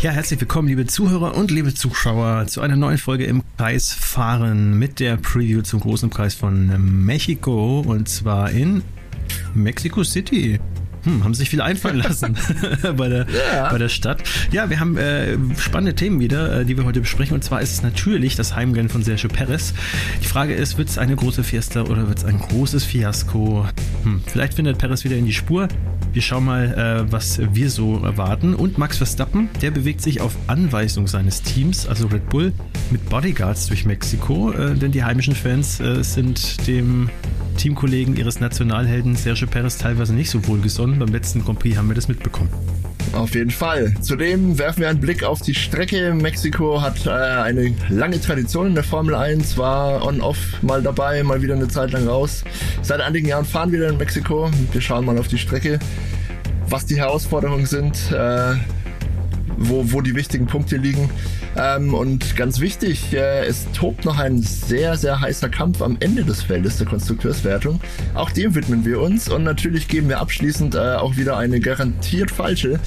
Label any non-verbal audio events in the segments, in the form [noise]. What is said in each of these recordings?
Ja, herzlich willkommen, liebe Zuhörer und liebe Zuschauer, zu einer neuen Folge im Kreis fahren mit der Preview zum großen Preis von Mexiko und zwar in Mexico City. Hm, haben sich viel einfallen [laughs] lassen [laughs] bei, der, ja. bei der Stadt. Ja, wir haben äh, spannende Themen wieder, äh, die wir heute besprechen. Und zwar ist es natürlich das Heimrennen von Sergio Perez. Die Frage ist, wird es eine große Fiesta oder wird es ein großes Fiasko? Hm, vielleicht findet Perez wieder in die Spur. Wir schauen mal, äh, was wir so erwarten. Und Max Verstappen, der bewegt sich auf Anweisung seines Teams, also Red Bull, mit Bodyguards durch Mexiko. Äh, denn die heimischen Fans äh, sind dem Teamkollegen ihres Nationalhelden Sergio Perez teilweise nicht so wohlgesonnen. Beim letzten Grand Prix haben wir das mitbekommen. Auf jeden Fall. Zudem werfen wir einen Blick auf die Strecke. Mexiko hat äh, eine lange Tradition in der Formel 1, war on-off mal dabei, mal wieder eine Zeit lang raus. Seit einigen Jahren fahren wir in Mexiko. Wir schauen mal auf die Strecke, was die Herausforderungen sind, äh, wo, wo die wichtigen Punkte liegen. Ähm, und ganz wichtig, äh, es tobt noch ein sehr, sehr heißer Kampf am Ende des Feldes der Konstrukteurswertung. Auch dem widmen wir uns und natürlich geben wir abschließend äh, auch wieder eine garantiert falsche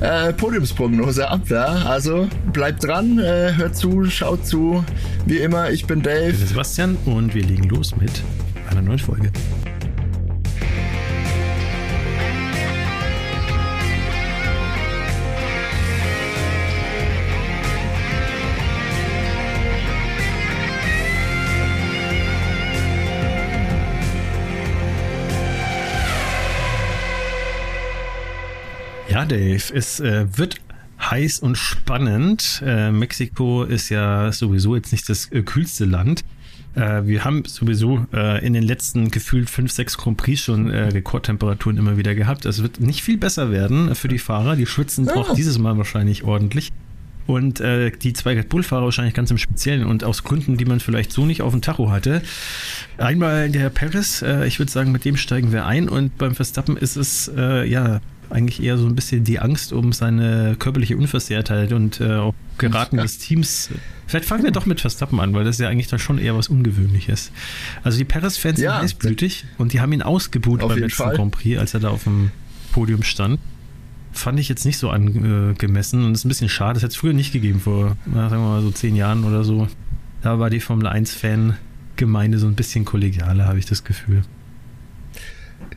äh, Podiumsprognose ab. Ja? Also bleibt dran, äh, hört zu, schaut zu. Wie immer, ich bin Dave. Ich bin Sebastian und wir legen los mit einer neuen Folge. Ja, Dave, es äh, wird heiß und spannend. Äh, Mexiko ist ja sowieso jetzt nicht das äh, kühlste Land. Äh, wir haben sowieso äh, in den letzten gefühlt fünf, sechs Grand Prix schon äh, Rekordtemperaturen immer wieder gehabt. Es wird nicht viel besser werden für die Fahrer. Die schwitzen ja. auch dieses Mal wahrscheinlich ordentlich. Und äh, die zwei Red Bull-Fahrer wahrscheinlich ganz im Speziellen und aus Gründen, die man vielleicht so nicht auf dem Tacho hatte. Einmal der Paris, äh, ich würde sagen, mit dem steigen wir ein und beim Verstappen ist es äh, ja eigentlich eher so ein bisschen die Angst um seine körperliche Unversehrtheit und äh, auch Geraten des Teams. Vielleicht fangen wir doch mit Verstappen an, weil das ist ja eigentlich dann schon eher was Ungewöhnliches. Also die Paris-Fans ja, sind heißblütig und die haben ihn ausgebucht beim letzten Fall. Grand Prix, als er da auf dem Podium stand. Fand ich jetzt nicht so angemessen und ist ein bisschen schade. Das hätte es früher nicht gegeben, vor, sagen wir mal so zehn Jahren oder so. Da war die Formel 1-Fan-Gemeinde so ein bisschen kollegialer, habe ich das Gefühl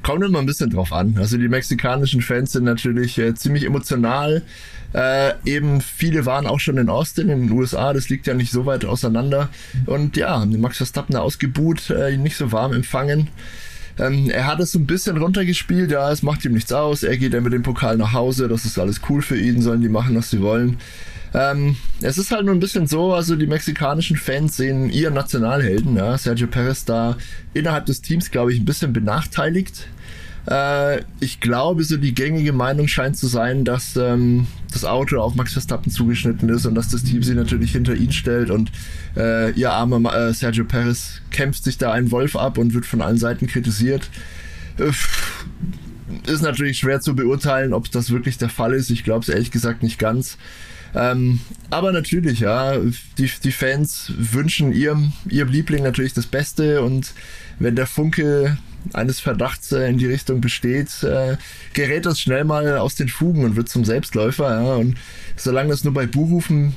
kommt immer ein bisschen drauf an. Also die mexikanischen Fans sind natürlich äh, ziemlich emotional. Äh, eben viele waren auch schon in Austin in den USA, das liegt ja nicht so weit auseinander. Und ja, haben den Max Verstappen ausgebuht, äh, nicht so warm empfangen. Ähm, er hat es so ein bisschen runtergespielt, ja, es macht ihm nichts aus. Er geht dann mit dem Pokal nach Hause, das ist alles cool für ihn, sollen die machen, was sie wollen. Ähm, es ist halt nur ein bisschen so, also die mexikanischen Fans sehen ihren Nationalhelden, ja, Sergio Perez da innerhalb des Teams, glaube ich, ein bisschen benachteiligt. Äh, ich glaube, so die gängige Meinung scheint zu sein, dass ähm, das Auto auf Max Verstappen zugeschnitten ist und dass das Team sich natürlich hinter ihn stellt und äh, ihr armer äh, Sergio Perez kämpft sich da einen Wolf ab und wird von allen Seiten kritisiert. Äh, ist natürlich schwer zu beurteilen, ob das wirklich der Fall ist. Ich glaube es ehrlich gesagt nicht ganz. Ähm, aber natürlich, ja, die, die Fans wünschen ihrem, ihrem Liebling natürlich das Beste und wenn der Funke eines Verdachts äh, in die Richtung besteht, äh, gerät das schnell mal aus den Fugen und wird zum Selbstläufer. Ja? Und solange das nur bei Buhrufen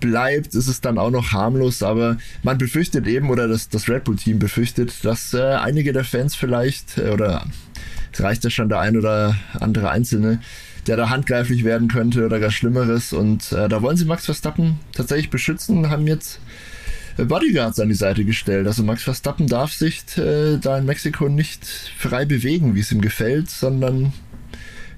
bleibt, ist es dann auch noch harmlos, aber man befürchtet eben, oder das, das Red Bull-Team befürchtet, dass äh, einige der Fans vielleicht, äh, oder es reicht ja schon der ein oder andere Einzelne, der da handgreiflich werden könnte oder gar Schlimmeres. Und äh, da wollen sie Max Verstappen tatsächlich beschützen, haben jetzt äh, Bodyguards an die Seite gestellt. Also Max Verstappen darf sich äh, da in Mexiko nicht frei bewegen, wie es ihm gefällt, sondern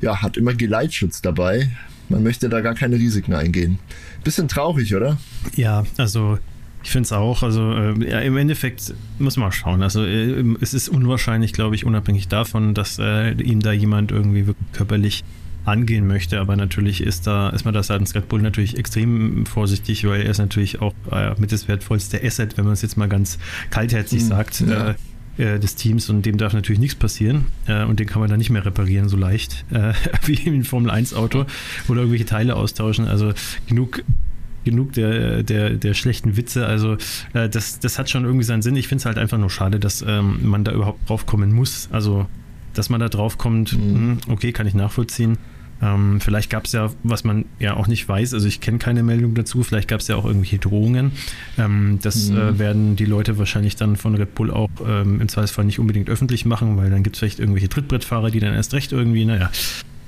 ja, hat immer Geleitschutz dabei. Man möchte da gar keine Risiken eingehen. Bisschen traurig, oder? Ja, also ich finde es auch. Also äh, ja, im Endeffekt muss man schauen. Also äh, es ist unwahrscheinlich, glaube ich, unabhängig davon, dass äh, ihm da jemand irgendwie wirklich körperlich angehen möchte. Aber natürlich ist da, ist man da seitens Red Bull natürlich extrem vorsichtig, weil er ist natürlich auch äh, mit das wertvollste Asset, wenn man es jetzt mal ganz kaltherzig mhm, sagt. Ja. Äh, äh, des Teams und dem darf natürlich nichts passieren äh, und den kann man dann nicht mehr reparieren so leicht [laughs] äh, wie im Formel 1 Auto oder irgendwelche Teile austauschen. Also genug genug der, der, der schlechten Witze. Also äh, das, das hat schon irgendwie seinen Sinn. Ich finde es halt einfach nur schade, dass ähm, man da überhaupt drauf kommen muss. Also dass man da drauf kommt, mhm. Hm, okay, kann ich nachvollziehen. Ähm, vielleicht gab es ja, was man ja auch nicht weiß, also ich kenne keine Meldung dazu, vielleicht gab es ja auch irgendwelche Drohungen. Ähm, das mhm. äh, werden die Leute wahrscheinlich dann von Red Bull auch ähm, im Zweifelsfall nicht unbedingt öffentlich machen, weil dann gibt es vielleicht irgendwelche Trittbrettfahrer, die dann erst recht irgendwie, naja.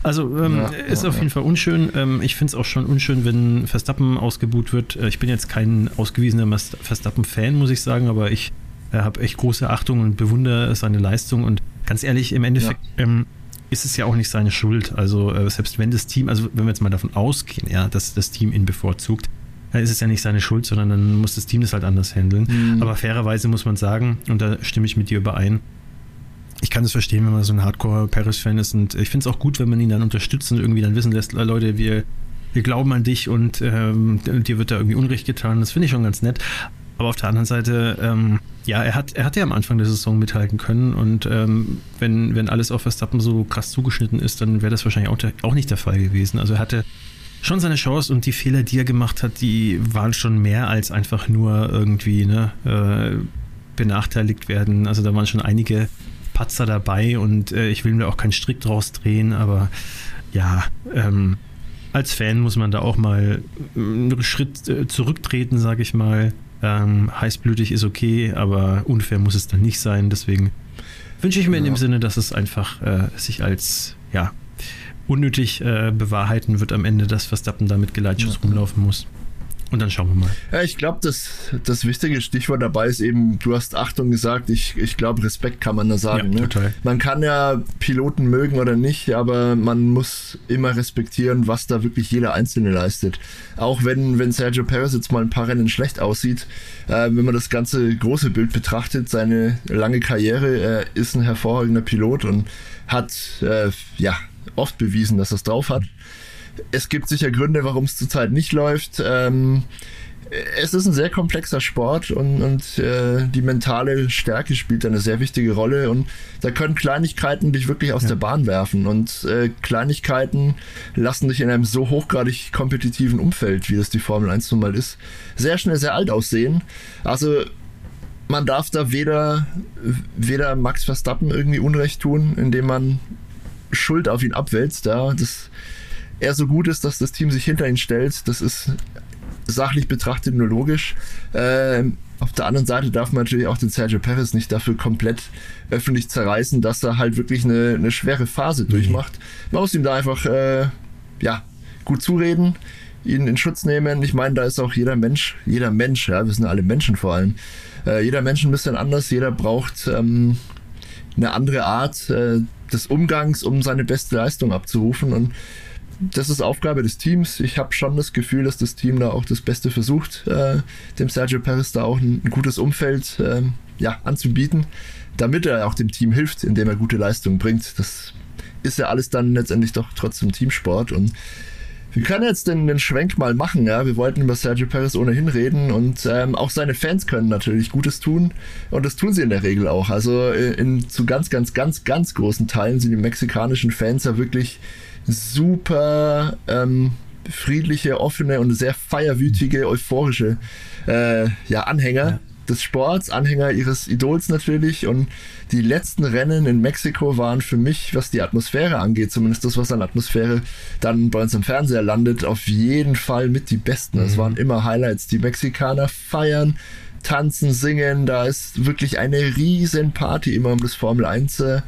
Also ähm, ja, ist ja, auf jeden Fall unschön. Ähm, ich finde es auch schon unschön, wenn Verstappen ausgebuht wird. Äh, ich bin jetzt kein ausgewiesener Verstappen-Fan, muss ich sagen, aber ich äh, habe echt große Achtung und bewundere seine Leistung. Und ganz ehrlich, im Endeffekt ja. ähm, ist es ja auch nicht seine Schuld. Also äh, selbst wenn das Team, also wenn wir jetzt mal davon ausgehen, ja, dass das Team ihn bevorzugt, dann ist es ja nicht seine Schuld, sondern dann muss das Team das halt anders handeln. Mhm. Aber fairerweise muss man sagen, und da stimme ich mit dir überein, ich kann es verstehen, wenn man so ein Hardcore-Paris-Fan ist und ich finde es auch gut, wenn man ihn dann unterstützt und irgendwie dann wissen lässt, äh, Leute, wir, wir glauben an dich und ähm, dir wird da irgendwie Unrecht getan. Das finde ich schon ganz nett. Aber auf der anderen Seite, ähm, ja, er hat, er hat ja am Anfang der Saison mithalten können und ähm, wenn, wenn alles auf Verstappen so krass zugeschnitten ist, dann wäre das wahrscheinlich auch, der, auch nicht der Fall gewesen. Also er hatte schon seine Chance und die Fehler, die er gemacht hat, die waren schon mehr als einfach nur irgendwie ne, äh, benachteiligt werden. Also da waren schon einige Patzer dabei und äh, ich will mir auch keinen Strick draus drehen, aber ja, ähm, als Fan muss man da auch mal einen Schritt äh, zurücktreten, sage ich mal. Ähm, heißblütig ist okay, aber unfair muss es dann nicht sein. Deswegen wünsche ich mir ja. in dem Sinne, dass es einfach äh, sich als ja, unnötig äh, bewahrheiten wird am Ende, dass Verstappen da mit Geleitschuss ja. rumlaufen muss. Und dann schauen wir mal. Ja, ich glaube, das, das wichtige Stichwort dabei ist eben, du hast Achtung gesagt, ich, ich glaube, Respekt kann man da sagen. Ja, ne? Man kann ja Piloten mögen oder nicht, aber man muss immer respektieren, was da wirklich jeder Einzelne leistet. Auch wenn, wenn Sergio Perez jetzt mal ein paar Rennen schlecht aussieht, äh, wenn man das ganze große Bild betrachtet, seine lange Karriere, er ist ein hervorragender Pilot und hat äh, ja oft bewiesen, dass er es drauf hat. Es gibt sicher Gründe, warum es zurzeit nicht läuft. Ähm, es ist ein sehr komplexer Sport und, und äh, die mentale Stärke spielt eine sehr wichtige Rolle und da können Kleinigkeiten dich wirklich aus ja. der Bahn werfen und äh, Kleinigkeiten lassen dich in einem so hochgradig kompetitiven Umfeld, wie das die Formel 1 nun mal ist, sehr schnell sehr alt aussehen. Also man darf da weder, weder Max Verstappen irgendwie Unrecht tun, indem man Schuld auf ihn abwälzt. Ja, das er so gut ist, dass das Team sich hinter ihn stellt, das ist sachlich betrachtet nur logisch. Ähm, auf der anderen Seite darf man natürlich auch den Sergio Perez nicht dafür komplett öffentlich zerreißen, dass er halt wirklich eine, eine schwere Phase durchmacht. Man muss ihm da einfach äh, ja, gut zureden, ihn in Schutz nehmen. Ich meine, da ist auch jeder Mensch, jeder Mensch, ja, wir sind alle Menschen vor allem. Äh, jeder Mensch ein bisschen anders, jeder braucht ähm, eine andere Art äh, des Umgangs, um seine beste Leistung abzurufen. Und das ist Aufgabe des Teams. Ich habe schon das Gefühl, dass das Team da auch das Beste versucht, äh, dem Sergio Perez da auch ein, ein gutes Umfeld äh, ja, anzubieten, damit er auch dem Team hilft, indem er gute Leistungen bringt. Das ist ja alles dann letztendlich doch trotzdem Teamsport und wir können jetzt den, den Schwenk mal machen, ja. Wir wollten über Sergio Perez ohnehin reden und ähm, auch seine Fans können natürlich Gutes tun und das tun sie in der Regel auch. Also äh, in, zu ganz, ganz, ganz, ganz großen Teilen sind die mexikanischen Fans ja wirklich super ähm, friedliche, offene und sehr feierwütige, euphorische äh, ja, Anhänger ja. des Sports, Anhänger ihres Idols natürlich. Und die letzten Rennen in Mexiko waren für mich, was die Atmosphäre angeht, zumindest das, was an Atmosphäre dann bei uns im Fernseher landet, auf jeden Fall mit die besten. Es mhm. waren immer Highlights. Die Mexikaner feiern, tanzen, singen. Da ist wirklich eine riesen Party immer um das Formel 1 äh,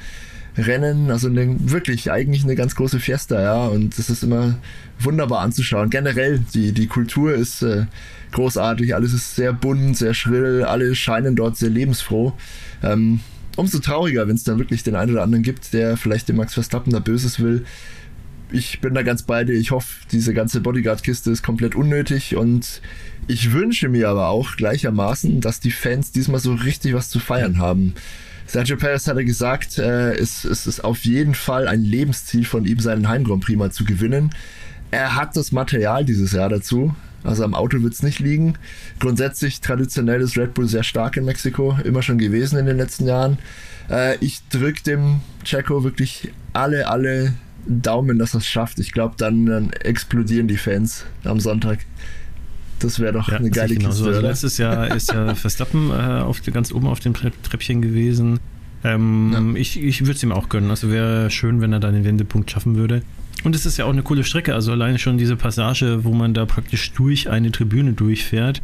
Rennen, also eine, wirklich eigentlich eine ganz große Fiesta, ja, und das ist immer wunderbar anzuschauen. Generell, die, die Kultur ist äh, großartig, alles ist sehr bunt, sehr schrill, alle scheinen dort sehr lebensfroh. Ähm, umso trauriger, wenn es dann wirklich den einen oder anderen gibt, der vielleicht dem Max Verstappen da Böses will. Ich bin da ganz bei dir. Ich hoffe, diese ganze Bodyguard-Kiste ist komplett unnötig und ich wünsche mir aber auch gleichermaßen, dass die Fans diesmal so richtig was zu feiern haben. Sergio Perez hatte gesagt, äh, es, es ist auf jeden Fall ein Lebensziel von ihm, seinen Heim mal zu gewinnen. Er hat das Material dieses Jahr dazu. Also am Auto wird es nicht liegen. Grundsätzlich traditionell ist Red Bull sehr stark in Mexiko, immer schon gewesen in den letzten Jahren. Äh, ich drücke dem Checo wirklich alle, alle Daumen, dass er es schafft. Ich glaube, dann, dann explodieren die Fans am Sonntag. Das wäre doch ja, eine geile genau Kiste, so. also Letztes Jahr ist ja [laughs] Verstappen äh, auf, ganz oben auf dem Treppchen gewesen. Ähm, ja. Ich, ich würde es ihm auch gönnen. Also wäre schön, wenn er da den Wendepunkt schaffen würde. Und es ist ja auch eine coole Strecke, also alleine schon diese Passage, wo man da praktisch durch eine Tribüne durchfährt.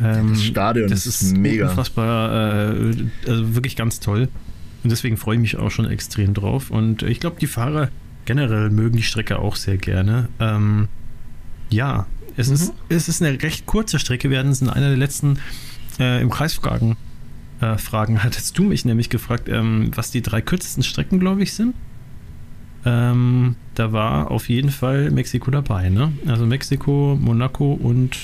Ähm, das Stadion das ist, ist mega. Unfassbar, äh, also wirklich ganz toll. Und deswegen freue ich mich auch schon extrem drauf. Und ich glaube, die Fahrer generell mögen die Strecke auch sehr gerne. Ähm, ja, es, mhm. ist, es ist eine recht kurze Strecke. Wir hatten es in einer der letzten äh, im Kreisfragen äh, Fragen hattest du mich nämlich gefragt, ähm, was die drei kürzesten Strecken, glaube ich, sind. Ähm, da war auf jeden Fall Mexiko dabei, ne? Also Mexiko, Monaco und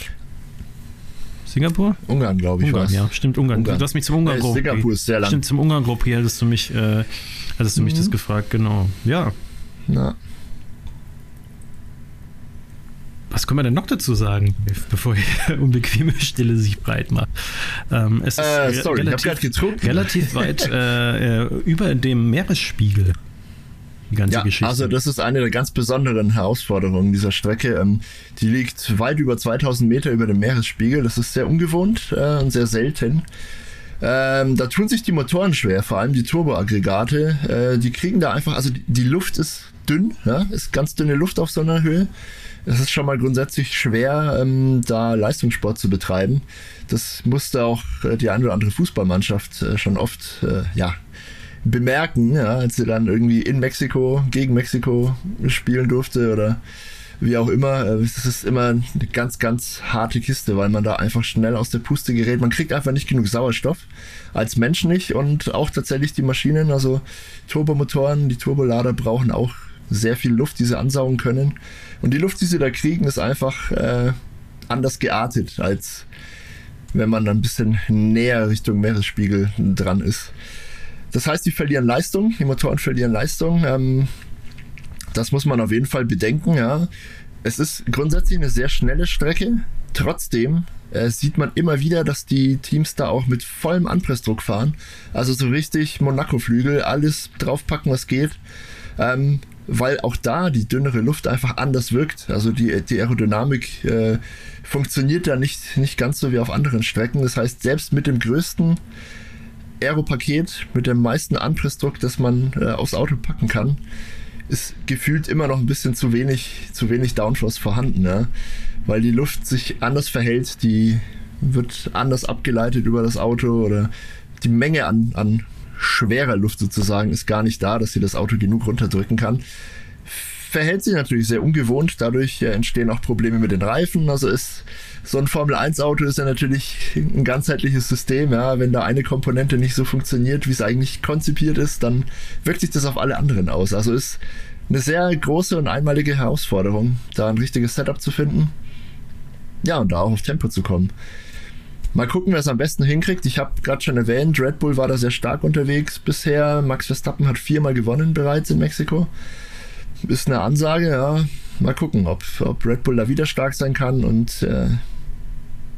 Singapur? Ungarn, glaube ich. Ungarn, was. ja, stimmt, Ungarn. Ungarn. Du hast mich zum Ungarn Grand Singapur ist sehr lang. Stimmt, zum Ungarn Grand Prix hattest du mich, äh, hattest du mhm. mich das gefragt, genau. Ja. Na. Was können wir denn noch dazu sagen, bevor die [laughs] unbequeme Stille sich breit macht? Ähm, es ist äh, sorry, relativ, relativ weit äh, äh, über dem Meeresspiegel. Die ganze ja, Geschichte. Also das ist eine der ganz besonderen Herausforderungen dieser Strecke. Ähm, die liegt weit über 2000 Meter über dem Meeresspiegel. Das ist sehr ungewohnt äh, und sehr selten. Ähm, da tun sich die Motoren schwer, vor allem die Turboaggregate. Äh, die kriegen da einfach, also die, die Luft ist dünn, ja, ist ganz dünne Luft auf so einer Höhe es ist schon mal grundsätzlich schwer, ähm, da Leistungssport zu betreiben. Das musste auch äh, die eine oder andere Fußballmannschaft äh, schon oft äh, ja, bemerken, ja, als sie dann irgendwie in Mexiko gegen Mexiko spielen durfte oder wie auch immer. Äh, es ist immer eine ganz, ganz harte Kiste, weil man da einfach schnell aus der Puste gerät. Man kriegt einfach nicht genug Sauerstoff. Als Mensch nicht und auch tatsächlich die Maschinen, also Turbomotoren, die Turbolader brauchen auch sehr viel Luft, die sie ansaugen können. Und die Luft, die sie da kriegen, ist einfach äh, anders geartet, als wenn man dann ein bisschen näher Richtung Meeresspiegel dran ist. Das heißt, die verlieren Leistung, die Motoren verlieren Leistung. Ähm, das muss man auf jeden Fall bedenken, ja. Es ist grundsätzlich eine sehr schnelle Strecke. Trotzdem äh, sieht man immer wieder, dass die Teams da auch mit vollem Anpressdruck fahren. Also so richtig Monaco-Flügel, alles draufpacken, was geht. Ähm, weil auch da die dünnere Luft einfach anders wirkt. Also die, die Aerodynamik äh, funktioniert da nicht, nicht ganz so wie auf anderen Strecken. Das heißt, selbst mit dem größten Aeropaket, mit dem meisten Anpressdruck, das man äh, aufs Auto packen kann, ist gefühlt immer noch ein bisschen zu wenig, zu wenig Downforce vorhanden, ja? weil die Luft sich anders verhält, die wird anders abgeleitet über das Auto oder die Menge an, an schwerer Luft sozusagen ist gar nicht da, dass sie das Auto genug runterdrücken kann. Verhält sich natürlich sehr ungewohnt, dadurch entstehen auch Probleme mit den Reifen. Also ist so ein Formel 1 Auto ist ja natürlich ein ganzheitliches System, ja. Wenn da eine Komponente nicht so funktioniert, wie es eigentlich konzipiert ist, dann wirkt sich das auf alle anderen aus. Also ist eine sehr große und einmalige Herausforderung, da ein richtiges Setup zu finden. Ja, und da auch auf Tempo zu kommen. Mal gucken, wer es am besten hinkriegt. Ich habe gerade schon erwähnt, Red Bull war da sehr stark unterwegs bisher. Max Verstappen hat viermal gewonnen bereits in Mexiko. Ist eine Ansage, ja. Mal gucken, ob, ob Red Bull da wieder stark sein kann und äh,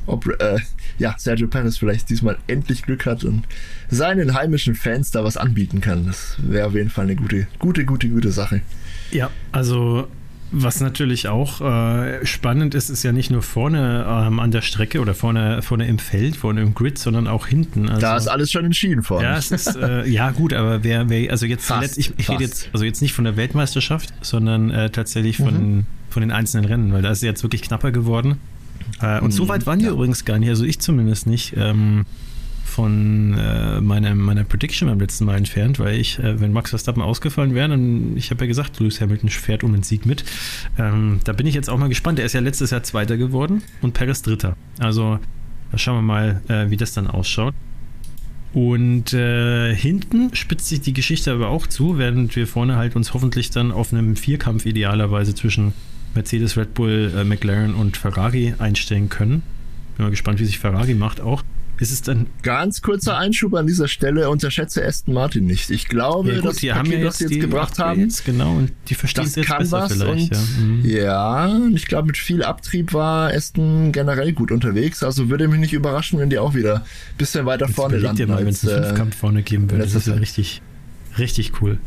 ob äh, ja, Sergio Perez vielleicht diesmal endlich Glück hat und seinen heimischen Fans da was anbieten kann. Das wäre auf jeden Fall eine gute, gute, gute, gute Sache. Ja, also was natürlich auch äh, spannend ist, ist ja nicht nur vorne ähm, an der Strecke oder vorne, vorne im Feld, vorne im Grid, sondern auch hinten. Also, da ist alles schon entschieden vorne. Ja, es ist, äh, ja gut, aber wer, wer also jetzt, fast, ich, ich rede jetzt, also jetzt nicht von der Weltmeisterschaft, sondern äh, tatsächlich von, mhm. von den einzelnen Rennen, weil da ist es jetzt wirklich knapper geworden. Äh, und mhm, so weit waren ja. übrigens gar nicht, also ich zumindest nicht. Ähm, von äh, meiner, meiner Prediction beim letzten Mal entfernt, weil ich, äh, wenn Max Verstappen ausgefallen wäre, dann, ich habe ja gesagt, Lewis Hamilton fährt um den Sieg mit. Ähm, da bin ich jetzt auch mal gespannt. Er ist ja letztes Jahr Zweiter geworden und Perez Dritter. Also, schauen wir mal, äh, wie das dann ausschaut. Und äh, hinten spitzt sich die Geschichte aber auch zu, während wir vorne halt uns hoffentlich dann auf einem Vierkampf idealerweise zwischen Mercedes, Red Bull, äh, McLaren und Ferrari einstellen können. Bin mal gespannt, wie sich Ferrari macht auch. Ist es dann. Ganz kurzer Einschub an dieser Stelle, unterschätze Aston Martin nicht. Ich glaube, ja, gut, das die Paket, haben jetzt, das sie jetzt gebracht haben, jetzt, genau, und die verstehen das jetzt kann besser was vielleicht. Und, ja. mhm. ja, ich glaube, mit viel Abtrieb war Aston generell gut unterwegs. Also würde mich nicht überraschen, wenn die auch wieder ein bisschen weiter jetzt vorne landen. Mal, wenn es einen Fünfkampf vorne geben würde. Das ist ja richtig, richtig cool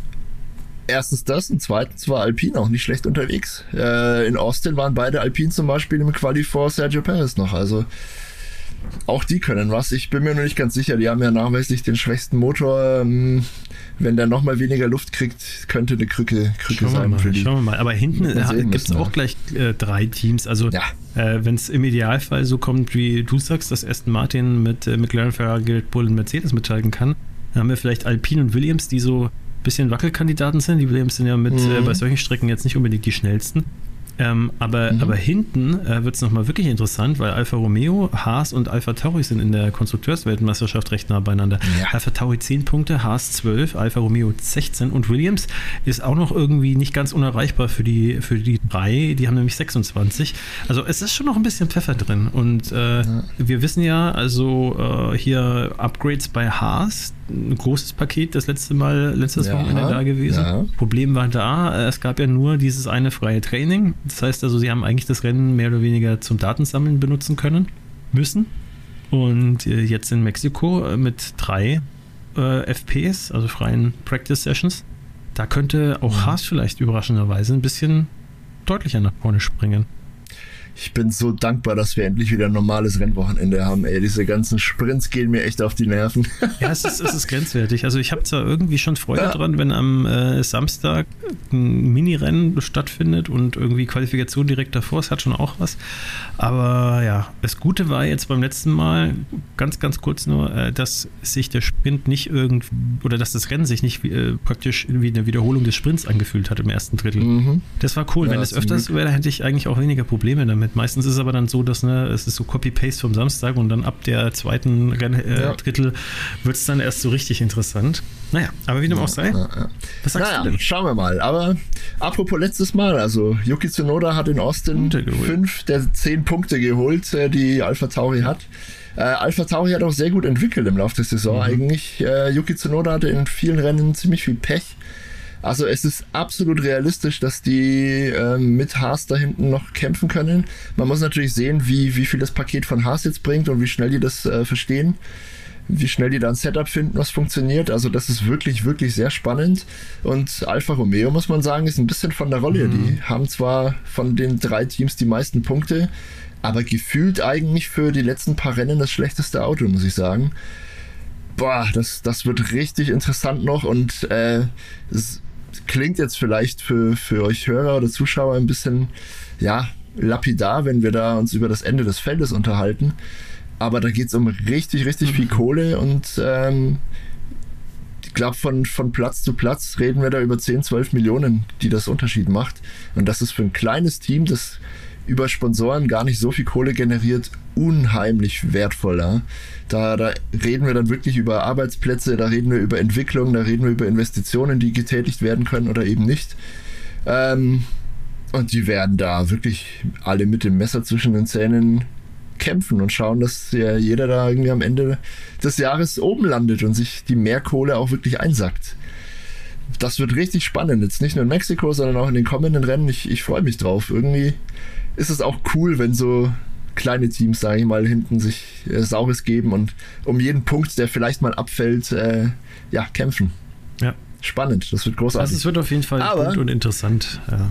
erstens das und zweitens war Alpine auch nicht schlecht unterwegs. Äh, in Austin waren beide Alpine zum Beispiel im Quali vor Sergio Perez noch. Also auch die können was. Ich bin mir noch nicht ganz sicher. Die haben ja nachweislich den schwächsten Motor. Ähm, wenn der nochmal weniger Luft kriegt, könnte eine Krücke, Krücke schauen sein mal, für die. Schauen wir mal. Aber hinten gibt es auch gleich äh, drei Teams. Also Ja. äh, wenn es im Idealfall so kommt, wie du sagst, dass Aston Martin mit äh, McLaren, Ferrari, Red Bull und Mercedes mithalten kann, dann haben wir vielleicht Alpine und Williams, die so ein bisschen Wackelkandidaten sind. Die Williams sind ja mit Mhm. äh, bei solchen Strecken jetzt nicht unbedingt die schnellsten. Ähm, aber, Mhm. aber hinten äh, wird es nochmal wirklich interessant, weil Alfa Romeo, Haas und Alfa Tauri sind in der Konstrukteursweltmeisterschaft recht nah beieinander. Ja. Alfa Tauri 10 Punkte, Haas 12, Alfa Romeo 16 und Williams ist auch noch irgendwie nicht ganz unerreichbar für die, für die drei. Die haben nämlich 26. Also es ist schon noch ein bisschen Pfeffer drin. Und äh, wir wissen ja, also äh, hier Upgrades bei Haas, ein großes Paket das letzte Mal, letztes Ja, Wochenende da gewesen. ja. Problem war da, es gab ja nur dieses eine freie Training. Das heißt also, sie haben eigentlich das Rennen mehr oder weniger zum Datensammeln benutzen können, müssen. Und äh, jetzt in Mexiko äh, mit drei äh, FPs, also freien Practice Sessions, da könnte auch Haas vielleicht überraschenderweise ein bisschen deutlicher nach vorne springen. Ich bin so dankbar, dass wir endlich wieder ein normales Rennwochenende haben. Ey, diese ganzen Sprints gehen mir echt auf die Nerven. [laughs] Ja, es ist, es ist grenzwertig. Also ich habe zwar irgendwie schon Freude Ja. dran, wenn am äh, Samstag ein Mini-Rennen stattfindet und irgendwie Qualifikation direkt davor, es hat schon auch was. Aber ja, das Gute war jetzt beim letzten Mal, ganz, ganz kurz nur, äh, dass sich der Sprint nicht irgendwie, oder dass das Rennen sich nicht äh, praktisch wie eine Wiederholung des Sprints angefühlt hat im ersten Drittel. Mhm. Das war cool. Ja, Wenn es zum öfters wäre, hätte ich eigentlich auch weniger Probleme damit. Meistens ist es aber dann so, dass ne, es ist so Copy-Paste vom Samstag und dann ab der zweiten äh, Ja. Drittel wird es dann erst so richtig interessant. Naja, aber wie dem auch sei, Ja, ja. was sagst Naja, du denn? schauen wir mal. Aber apropos letztes Mal, also Yuki Tsunoda hat in Austin fünf der zehn Punkte geholt, äh, die Alpha Tauri hat. Äh, Alpha Tauri hat auch sehr gut entwickelt im Laufe der Saison Mhm. eigentlich. Äh, Yuki Tsunoda hatte in vielen Rennen ziemlich viel Pech. Also es ist absolut realistisch, dass die ähm, mit Haas da hinten noch kämpfen können. Man muss natürlich sehen, wie, wie viel das Paket von Haas jetzt bringt und wie schnell die das äh, verstehen wie schnell die da ein Setup finden, was funktioniert. Also das ist wirklich, wirklich sehr spannend. Und Alfa Romeo, muss man sagen, ist ein bisschen von der Rolle. Die haben zwar von den drei Teams die meisten Punkte, aber gefühlt eigentlich für die letzten paar Rennen das schlechteste Auto, muss ich sagen. Boah, das, das wird richtig interessant noch und äh, es klingt jetzt vielleicht für, für euch Hörer oder Zuschauer ein bisschen, ja, lapidar, wenn wir da uns über das Ende des Feldes unterhalten. Aber da geht es um richtig, richtig viel Kohle und ähm, ich glaube, von, von Platz zu Platz reden wir da über 10, 12 Millionen, die das Unterschied macht. Und das ist für ein kleines Team, das über Sponsoren gar nicht so viel Kohle generiert, unheimlich wertvoll. Ja? Da, da reden wir dann wirklich über Arbeitsplätze, da reden wir über Entwicklung, da reden wir über Investitionen, die getätigt werden können oder eben nicht. Ähm, und die werden da wirklich alle mit dem Messer zwischen den Zähnen kämpfen und schauen, dass ja jeder da irgendwie am Ende des Jahres oben landet und sich die Mehrkohle auch wirklich einsackt. Das wird richtig spannend. Jetzt nicht nur in Mexiko, sondern auch in den kommenden Rennen. Ich, ich freue mich drauf. Irgendwie ist es auch cool, wenn so kleine Teams, sage ich mal, hinten sich äh, Saures geben und um jeden Punkt, der vielleicht mal abfällt, äh, ja, kämpfen. Ja. Spannend, das wird großartig. Also es wird auf jeden Fall Aber- gut und interessant. Ja.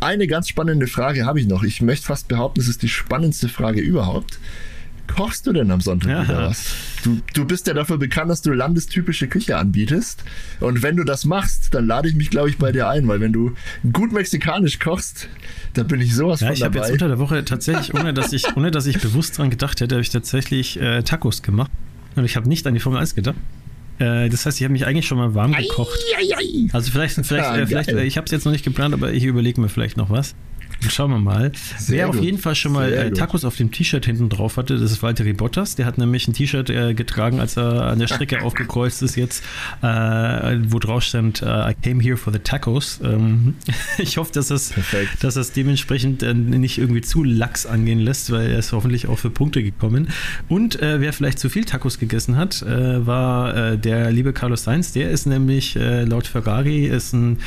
Eine ganz spannende Frage habe ich noch. Ich möchte fast behaupten, es ist die spannendste Frage überhaupt. Kochst du denn am Sonntag Ja. wieder was? Du, du bist ja dafür bekannt, dass du landestypische Küche anbietest. Und wenn du das machst, dann lade ich mich, glaube ich, bei dir ein, weil wenn du gut mexikanisch kochst, dann bin ich sowas Ja, von ich habe dabei. jetzt unter der Woche tatsächlich, ohne dass ich, ohne dass ich bewusst dran gedacht hätte, habe ich tatsächlich äh, Tacos gemacht. Und ich habe nicht an die Formel 1 gedacht. Äh, das heißt, ich habe mich eigentlich schon mal warm gekocht. Ei, ei, ei. Also vielleicht, vielleicht, Ja, äh, vielleicht äh, ich habe es jetzt noch nicht geplant, aber ich überlege mir vielleicht noch was. Schauen wir mal. Sehr Wer auf gut. jeden Fall schon mal äh. Tacos auf dem T-Shirt hinten drauf hatte, das ist Valtteri Bottas. Der hat nämlich ein T-Shirt äh, getragen, als er an der Strecke [laughs] aufgekreuzt ist jetzt, äh, wo drauf stand, äh, I came here for the Tacos. Ähm, [laughs] ich hoffe, dass Perfekt. dass es dementsprechend äh, nicht irgendwie zu lax angehen lässt, weil er ist hoffentlich auch für Punkte gekommen. Und äh, wer vielleicht zu viel Tacos gegessen hat, war der liebe Carlos Sainz. Der ist nämlich laut Ferrari ist ein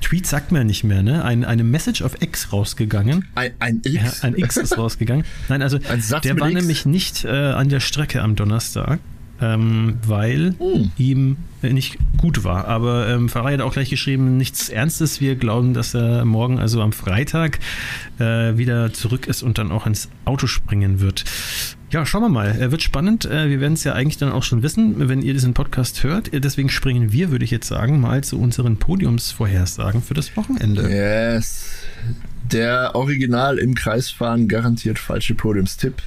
Tweet sagt man nicht mehr, ne? Ein, eine Message of X rausgegangen. Ein, ein Ja, X. ein X ist rausgegangen. Nein, also der war X? nämlich nicht äh, an der Strecke am Donnerstag. ähm, weil hm. ihm nicht gut war. Aber ähm, Ferrari hat auch gleich geschrieben, nichts Ernstes. Wir glauben, dass er morgen, also am Freitag, äh, wieder zurück ist und dann auch ins Auto springen wird. Ja, schauen wir mal. Er wird spannend. Äh, wir werden es ja eigentlich dann auch schon wissen, wenn ihr diesen Podcast hört. Deswegen springen wir, würde ich jetzt sagen, mal zu unseren Podiumsvorhersagen für das Wochenende. Yes. Der Original im Kreisfahren garantiert falsche Podiumstipp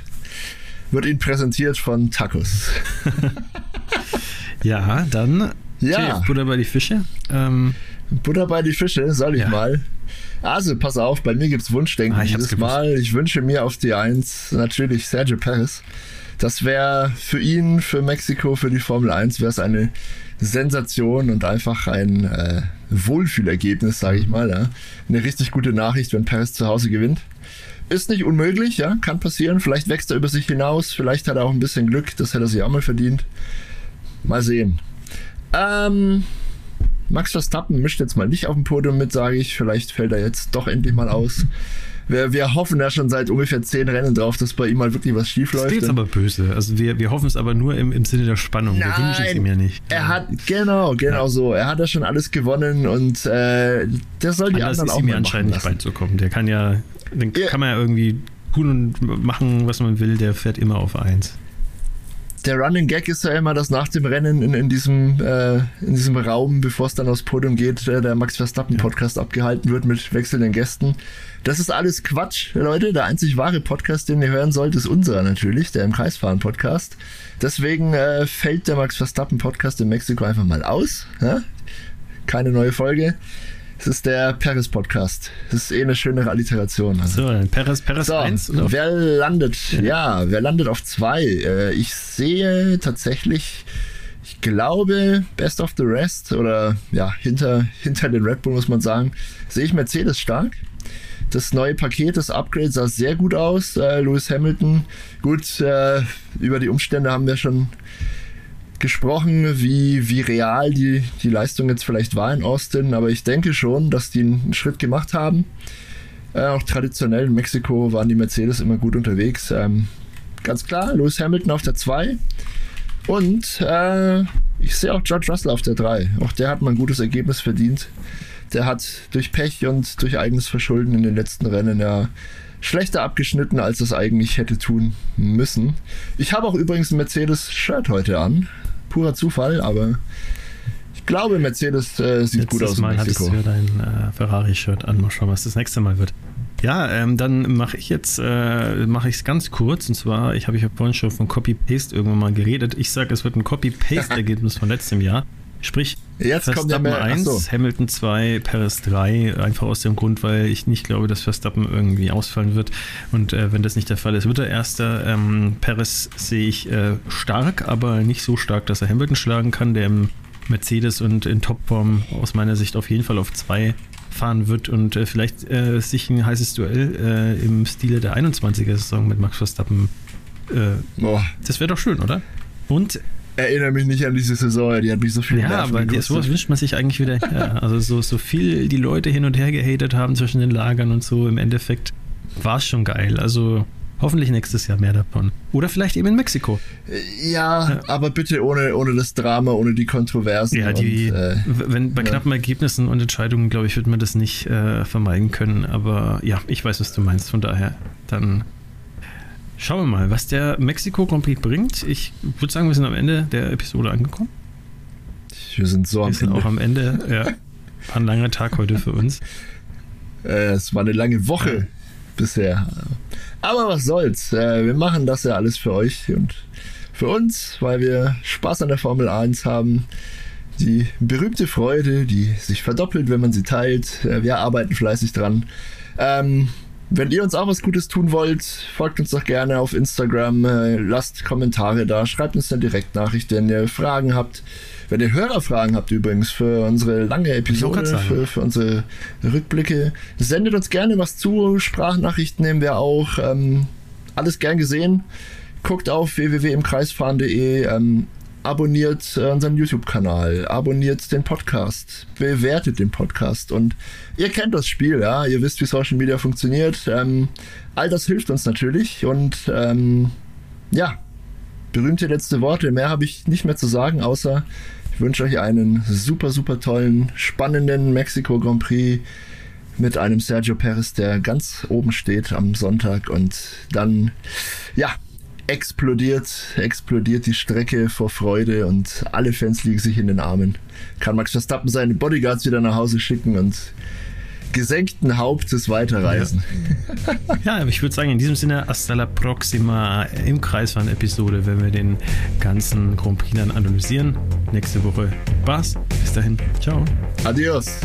wird Ihnen präsentiert von Tacos. [laughs] ja, dann ja. Okay, Butter bei die Fische. Ähm, Butter bei die Fische, soll ich ja. mal. Also, pass auf, bei mir gibt es Wunschdenken ah, dieses Mal. Ich wünsche mir auf die Eins natürlich Sergio Perez. Das wäre für ihn, für Mexiko, für die Formel 1, wäre es eine Sensation und einfach ein äh, Wohlfühlergebnis, sage ich mal. Ja. Eine richtig gute Nachricht, wenn Perez zu Hause gewinnt. Ist nicht unmöglich, ja, kann passieren. Vielleicht wächst er über sich hinaus, vielleicht hat er auch ein bisschen Glück, das hätte er sich auch mal verdient. Mal sehen. Ähm, Max Verstappen mischt jetzt mal nicht auf dem Podium mit, sage ich. Vielleicht fällt er jetzt doch endlich mal aus. Wir, wir hoffen ja schon seit ungefähr zehn Rennen drauf, dass bei ihm mal wirklich was schief läuft. Das ist aber böse. Also wir, wir hoffen es aber nur im, im Sinne der Spannung. Nein, wir wünschen es ihm ja nicht. Er hat, genau, genau ja. so. Er hat ja schon alles gewonnen und äh, der soll die Anders anderen auch ist ihm ja anscheinend nicht beizukommen. Der kann ja dann ja. kann man ja irgendwie tun und machen, was man will, der fährt immer auf 1. Der Running Gag ist ja immer, dass nach dem Rennen in, in, diesem, äh, in diesem Raum, bevor es dann aufs Podium geht, äh, der Max Verstappen Podcast abgehalten wird mit wechselnden Gästen. Das ist alles Quatsch, Leute. Der einzig wahre Podcast, den ihr hören sollt, ist unserer natürlich, der im Kreisfahren Podcast. Deswegen äh, fällt der Max Verstappen Podcast in Mexiko einfach mal aus. Ja? Keine neue Folge. Es ist der Paris Podcast. Das ist eh eine schöne Alliteration. Also. So, dann Paris, Paris so, 1. Oder? Wer landet? Ja. ja, wer landet auf 2? Äh, ich sehe tatsächlich, ich glaube, Best of the Rest oder ja, hinter, hinter den Red Bull muss man sagen, sehe ich Mercedes stark. Das neue Paket, das Upgrade sah sehr gut aus. Äh, Lewis Hamilton, gut, äh, über die Umstände haben wir schon gesprochen, wie, wie real die, die Leistung jetzt vielleicht war in Austin, aber ich denke schon, dass die einen Schritt gemacht haben. Äh, auch traditionell in Mexiko waren die Mercedes immer gut unterwegs. Ähm, ganz klar, Lewis Hamilton auf der 2. Und äh, ich sehe auch George Russell auf der 3. Auch der hat mal ein gutes Ergebnis verdient. Der hat durch Pech und durch eigenes Verschulden in den letzten Rennen ja schlechter abgeschnitten, als es eigentlich hätte tun müssen. Ich habe auch übrigens ein Mercedes-Shirt heute an purer Zufall, aber ich glaube, Mercedes äh, sieht Letztes gut aus. Mal hattest du ja dein äh, Ferrari-Shirt an. Mal schauen, was das nächste Mal wird. Ja, ähm, dann mache ich jetzt äh, mache ich es ganz kurz und zwar, ich habe ich ja vorhin schon von Copy-Paste irgendwann mal geredet. Ich sage, es wird ein Copy-Paste-Ergebnis von letztem Jahr. Sprich, Jetzt Verstappen 1, so. Hamilton 2, Paris 3, einfach aus dem Grund, weil ich nicht glaube, dass Verstappen irgendwie ausfallen wird. Und äh, wenn das nicht der Fall ist, wird er Erster. Ähm, Paris sehe ich äh, stark, aber nicht so stark, dass er Hamilton schlagen kann, der im Mercedes und in Topform aus meiner Sicht auf jeden Fall auf 2 fahren wird und äh, vielleicht äh, sich ein heißes Duell äh, im Stile der 21er Saison mit Max Verstappen. Äh, das wäre doch schön, oder? Und erinnere mich nicht an diese Saison, die hat mich so viel Ja, Nerven aber gekostet. sowas wünscht man sich eigentlich wieder. Ja, also so, so viel die Leute hin und her gehatet haben zwischen den Lagern und so, im Endeffekt war es schon geil. Also hoffentlich nächstes Jahr mehr davon. Oder vielleicht eben in Mexiko. Ja, ja. aber bitte ohne, ohne das Drama, ohne die Kontroversen. Ja, die, und, äh, wenn bei ja. knappen Ergebnissen und Entscheidungen, glaube ich, wird man das nicht äh, vermeiden können. Aber ja, ich weiß, was du meinst. Von daher, dann Schauen wir mal, was der Mexiko Prix bringt. Ich würde sagen, wir sind am Ende der Episode angekommen. Wir sind so am wir sind Ende. auch am Ende. Ja, war ein langer Tag heute für uns. Äh, es war eine lange Woche ja. bisher. Aber was soll's. Äh, wir machen das ja alles für euch und für uns, weil wir Spaß an der Formel 1 haben. Die berühmte Freude, die sich verdoppelt, wenn man sie teilt. Äh, wir arbeiten fleißig dran. Ähm, wenn ihr uns auch was Gutes tun wollt, folgt uns doch gerne auf Instagram, äh, lasst Kommentare da, schreibt uns eine Direktnachricht, wenn ihr Fragen habt. Wenn ihr Hörerfragen habt übrigens für unsere lange Episode, für, für, unsere Rückblicke, sendet uns gerne was zu. Sprachnachrichten nehmen wir auch. Ähm, alles gern gesehen. Guckt auf www.imkreisfahren.de. Ähm, abonniert äh, unseren YouTube-Kanal, abonniert den Podcast, bewertet den Podcast. Und ihr kennt das Spiel, ja, ihr wisst, wie Social Media funktioniert. Ähm, all das hilft uns natürlich. Und ähm, ja, berühmte letzte Worte. Mehr habe ich nicht mehr zu sagen, außer ich wünsche euch einen super, super tollen, spannenden Mexiko Grand Prix mit einem Sergio Perez, der ganz oben steht am Sonntag. Und dann, ja, explodiert, explodiert die Strecke vor Freude und alle Fans liegen sich in den Armen. Kann Max Verstappen seine Bodyguards wieder nach Hause schicken und gesenkten Hauptes weiterreisen. Ja, [laughs] ja ich würde sagen, in diesem Sinne, hasta la próxima im Kreisfahren-Episode, wenn wir den ganzen Grand Prix dann analysieren. Nächste Woche Spaß. Bis dahin. Ciao. Adios.